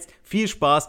jetzt viel Spaß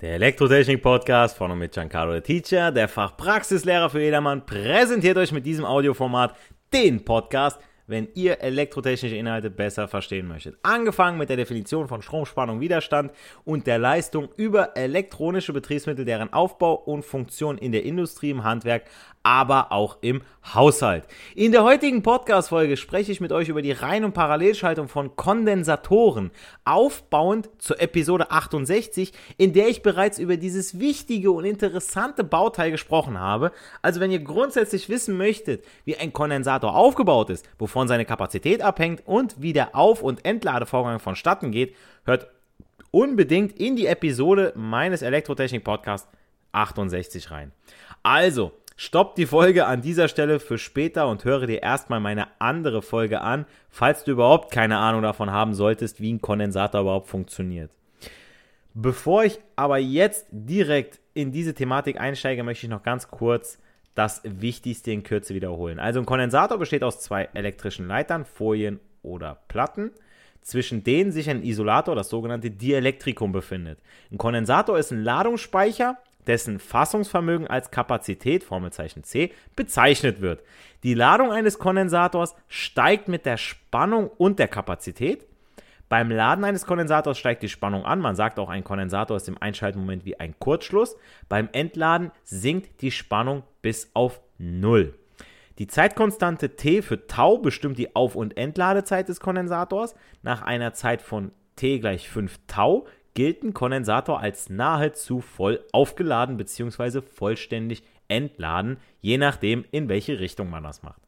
Der Elektrotechnik-Podcast von und mit Giancarlo der Teacher, der Fachpraxislehrer für jedermann, präsentiert euch mit diesem Audioformat den Podcast, wenn ihr elektrotechnische Inhalte besser verstehen möchtet. Angefangen mit der Definition von Stromspannung, Widerstand und der Leistung über elektronische Betriebsmittel, deren Aufbau und Funktion in der Industrie, im Handwerk, aber auch im Haushalt. In der heutigen Podcast-Folge spreche ich mit euch über die Rein- und Parallelschaltung von Kondensatoren, aufbauend zur Episode 68, in der ich bereits über dieses wichtige und interessante Bauteil gesprochen habe. Also wenn ihr grundsätzlich wissen möchtet, wie ein Kondensator aufgebaut ist, wovon seine Kapazität abhängt und wie der Auf- und Entladevorgang vonstatten geht, hört unbedingt in die Episode meines Elektrotechnik-Podcasts 68 rein. Also, Stopp die Folge an dieser Stelle für später und höre dir erstmal meine andere Folge an, falls du überhaupt keine Ahnung davon haben solltest, wie ein Kondensator überhaupt funktioniert. Bevor ich aber jetzt direkt in diese Thematik einsteige, möchte ich noch ganz kurz das Wichtigste in Kürze wiederholen. Also ein Kondensator besteht aus zwei elektrischen Leitern, Folien oder Platten, zwischen denen sich ein Isolator, das sogenannte Dielektrikum, befindet. Ein Kondensator ist ein Ladungsspeicher dessen Fassungsvermögen als Kapazität, Formelzeichen C, bezeichnet wird. Die Ladung eines Kondensators steigt mit der Spannung und der Kapazität. Beim Laden eines Kondensators steigt die Spannung an. Man sagt auch, ein Kondensator ist im Einschaltmoment wie ein Kurzschluss. Beim Entladen sinkt die Spannung bis auf Null. Die Zeitkonstante T für Tau bestimmt die Auf- und Entladezeit des Kondensators. Nach einer Zeit von T gleich 5 Tau gilt ein Kondensator als nahezu voll aufgeladen bzw. vollständig entladen, je nachdem, in welche Richtung man das macht.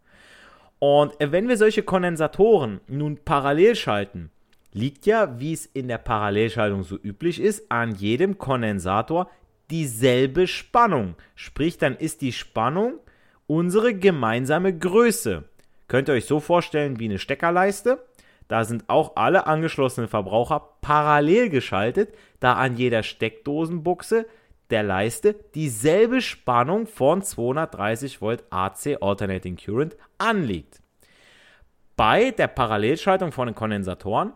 Und wenn wir solche Kondensatoren nun parallel schalten, liegt ja, wie es in der Parallelschaltung so üblich ist, an jedem Kondensator dieselbe Spannung. Sprich, dann ist die Spannung unsere gemeinsame Größe. Könnt ihr euch so vorstellen wie eine Steckerleiste. Da sind auch alle angeschlossenen Verbraucher parallel geschaltet, da an jeder Steckdosenbuchse der Leiste dieselbe Spannung von 230 Volt AC Alternating Current anliegt. Bei der Parallelschaltung von den Kondensatoren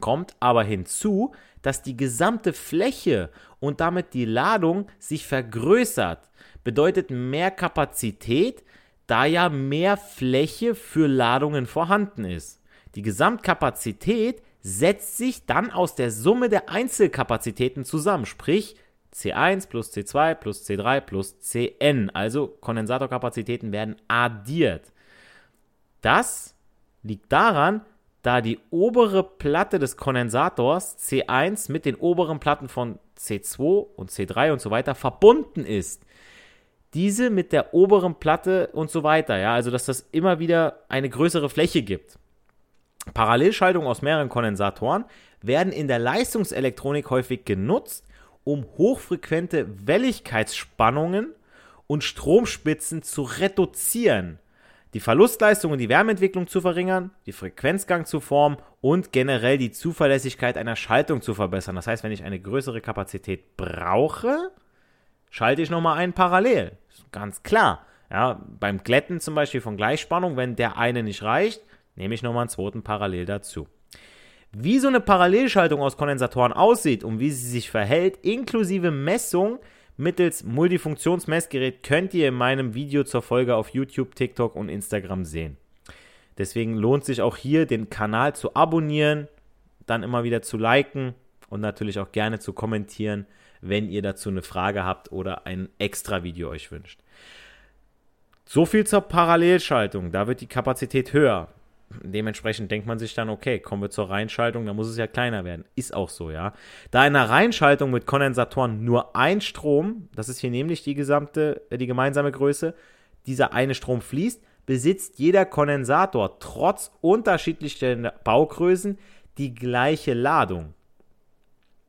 kommt aber hinzu, dass die gesamte Fläche und damit die Ladung sich vergrößert. Bedeutet mehr Kapazität, da ja mehr Fläche für Ladungen vorhanden ist. Die Gesamtkapazität setzt sich dann aus der Summe der Einzelkapazitäten zusammen, sprich C1 plus C2 plus C3 plus Cn. Also Kondensatorkapazitäten werden addiert. Das liegt daran, da die obere Platte des Kondensators C1 mit den oberen Platten von C2 und C3 und so weiter verbunden ist. Diese mit der oberen Platte und so weiter, ja, also dass das immer wieder eine größere Fläche gibt. Parallelschaltung aus mehreren Kondensatoren werden in der Leistungselektronik häufig genutzt, um hochfrequente Welligkeitsspannungen und Stromspitzen zu reduzieren, die Verlustleistung und die Wärmeentwicklung zu verringern, die Frequenzgang zu formen und generell die Zuverlässigkeit einer Schaltung zu verbessern. Das heißt, wenn ich eine größere Kapazität brauche, schalte ich nochmal einen parallel. Ganz klar. Ja, beim Glätten zum Beispiel von Gleichspannung, wenn der eine nicht reicht, nehme ich nochmal einen zweiten parallel dazu. Wie so eine Parallelschaltung aus Kondensatoren aussieht und wie sie sich verhält, inklusive Messung mittels Multifunktionsmessgerät, könnt ihr in meinem Video zur Folge auf YouTube, TikTok und Instagram sehen. Deswegen lohnt sich auch hier, den Kanal zu abonnieren, dann immer wieder zu liken und natürlich auch gerne zu kommentieren, wenn ihr dazu eine Frage habt oder ein extra Video euch wünscht. So viel zur Parallelschaltung. Da wird die Kapazität höher. Dementsprechend denkt man sich dann, okay, kommen wir zur Reinschaltung, dann muss es ja kleiner werden. Ist auch so, ja. Da in der Reinschaltung mit Kondensatoren nur ein Strom, das ist hier nämlich die gesamte, äh, die gemeinsame Größe, dieser eine Strom fließt, besitzt jeder Kondensator trotz unterschiedlicher Baugrößen die gleiche Ladung.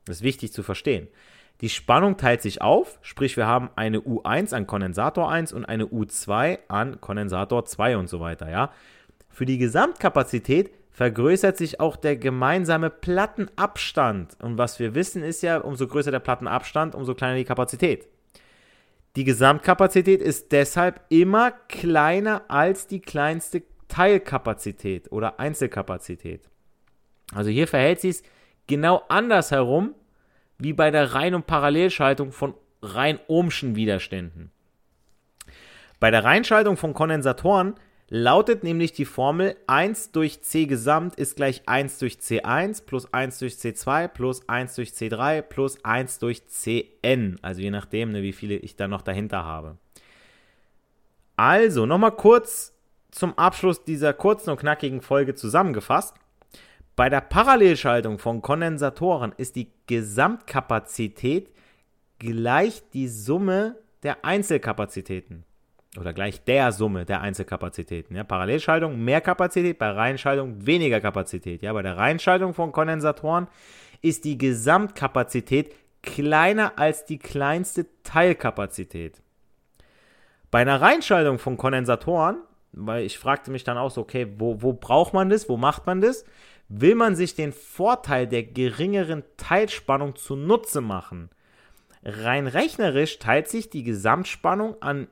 Das ist wichtig zu verstehen. Die Spannung teilt sich auf, sprich wir haben eine U1 an Kondensator 1 und eine U2 an Kondensator 2 und so weiter, ja. Für die Gesamtkapazität vergrößert sich auch der gemeinsame Plattenabstand. Und was wir wissen ist ja, umso größer der Plattenabstand, umso kleiner die Kapazität. Die Gesamtkapazität ist deshalb immer kleiner als die kleinste Teilkapazität oder Einzelkapazität. Also hier verhält sich es genau andersherum wie bei der Rein- und Parallelschaltung von rein ohmschen Widerständen. Bei der Reinschaltung von Kondensatoren lautet nämlich die Formel 1 durch C Gesamt ist gleich 1 durch C1 plus 1 durch C2 plus 1 durch C3 plus 1 durch Cn. Also je nachdem, ne, wie viele ich da noch dahinter habe. Also nochmal kurz zum Abschluss dieser kurzen und knackigen Folge zusammengefasst. Bei der Parallelschaltung von Kondensatoren ist die Gesamtkapazität gleich die Summe der Einzelkapazitäten oder gleich der Summe der Einzelkapazitäten. Ja, Parallelschaltung mehr Kapazität, bei Reihenschaltung weniger Kapazität. Ja, bei der Reihenschaltung von Kondensatoren ist die Gesamtkapazität kleiner als die kleinste Teilkapazität. Bei einer Reihenschaltung von Kondensatoren, weil ich fragte mich dann auch so, okay, wo, wo braucht man das, wo macht man das? Will man sich den Vorteil der geringeren Teilspannung zunutze machen? Rein rechnerisch teilt sich die Gesamtspannung an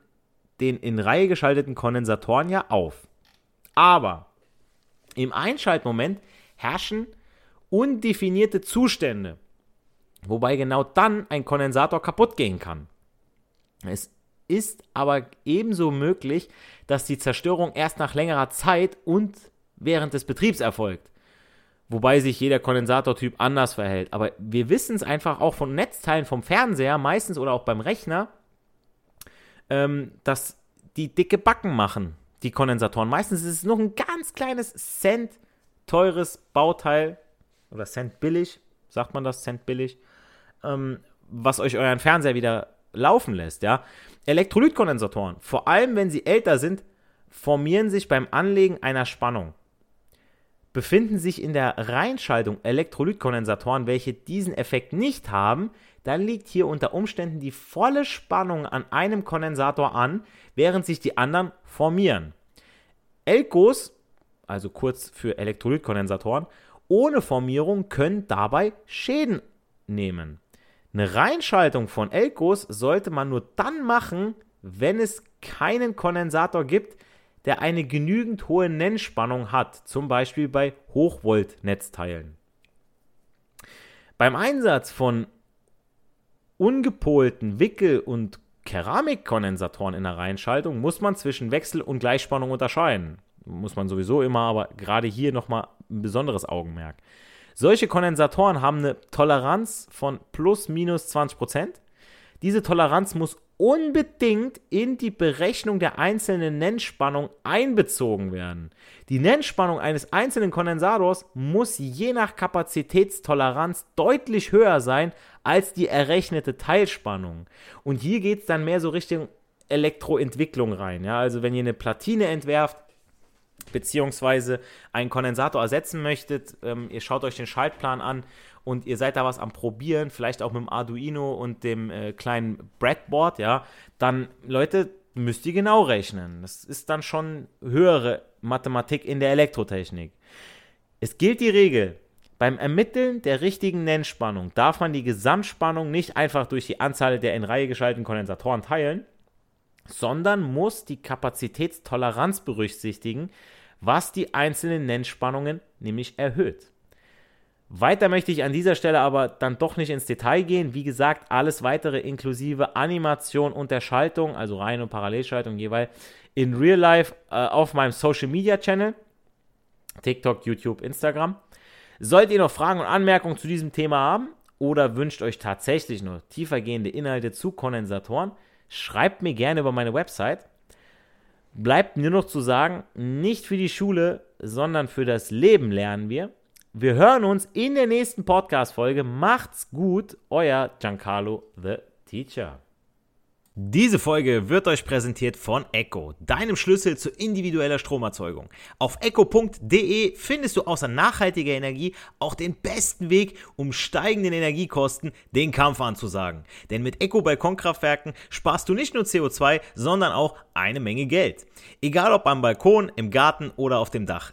den in Reihe geschalteten Kondensatoren ja auf. Aber im Einschaltmoment herrschen undefinierte Zustände, wobei genau dann ein Kondensator kaputt gehen kann. Es ist aber ebenso möglich, dass die Zerstörung erst nach längerer Zeit und während des Betriebs erfolgt. Wobei sich jeder Kondensatortyp anders verhält. Aber wir wissen es einfach auch von Netzteilen vom Fernseher, meistens oder auch beim Rechner, ähm, dass die dicke Backen machen, die Kondensatoren. Meistens ist es noch ein ganz kleines Cent teures Bauteil oder Cent billig, sagt man das, Cent billig, ähm, was euch euren Fernseher wieder laufen lässt, ja. Elektrolytkondensatoren, vor allem wenn sie älter sind, formieren sich beim Anlegen einer Spannung. Befinden sich in der Reinschaltung Elektrolytkondensatoren, welche diesen Effekt nicht haben, dann liegt hier unter Umständen die volle Spannung an einem Kondensator an, während sich die anderen formieren. Elkos, also kurz für Elektrolytkondensatoren, ohne Formierung können dabei Schäden nehmen. Eine Reinschaltung von Elkos sollte man nur dann machen, wenn es keinen Kondensator gibt, der eine genügend hohe Nennspannung hat, zum Beispiel bei Hochvolt-Netzteilen. Beim Einsatz von ungepolten Wickel- und Keramikkondensatoren in der Reihenschaltung muss man zwischen Wechsel- und Gleichspannung unterscheiden. Muss man sowieso immer, aber gerade hier nochmal ein besonderes Augenmerk. Solche Kondensatoren haben eine Toleranz von plus minus 20 Prozent. Diese Toleranz muss unbedingt in die Berechnung der einzelnen Nennspannung einbezogen werden. Die Nennspannung eines einzelnen Kondensators muss je nach Kapazitätstoleranz deutlich höher sein als die errechnete Teilspannung. Und hier geht es dann mehr so Richtung Elektroentwicklung rein. Ja? Also wenn ihr eine Platine entwerft, beziehungsweise einen Kondensator ersetzen möchtet, ähm, ihr schaut euch den Schaltplan an und ihr seid da was am Probieren, vielleicht auch mit dem Arduino und dem äh, kleinen Breadboard, ja, dann, Leute, müsst ihr genau rechnen. Das ist dann schon höhere Mathematik in der Elektrotechnik. Es gilt die Regel, beim Ermitteln der richtigen Nennspannung darf man die Gesamtspannung nicht einfach durch die Anzahl der in Reihe geschalteten Kondensatoren teilen, sondern muss die Kapazitätstoleranz berücksichtigen, was die einzelnen Nennspannungen nämlich erhöht. Weiter möchte ich an dieser Stelle aber dann doch nicht ins Detail gehen. Wie gesagt, alles weitere inklusive Animation und der Schaltung, also Reihen- und Parallelschaltung jeweils, in Real Life äh, auf meinem Social Media Channel. TikTok, YouTube, Instagram. Solltet ihr noch Fragen und Anmerkungen zu diesem Thema haben oder wünscht euch tatsächlich nur tiefergehende Inhalte zu Kondensatoren, schreibt mir gerne über meine Website. Bleibt mir noch zu sagen, nicht für die Schule, sondern für das Leben lernen wir. Wir hören uns in der nächsten Podcast-Folge. Macht's gut, euer Giancarlo the Teacher. Diese Folge wird euch präsentiert von Echo, deinem Schlüssel zu individueller Stromerzeugung. Auf echo.de findest du außer nachhaltiger Energie auch den besten Weg, um steigenden Energiekosten den Kampf anzusagen. Denn mit Echo Balkonkraftwerken sparst du nicht nur CO2, sondern auch eine Menge Geld. Egal ob am Balkon, im Garten oder auf dem Dach.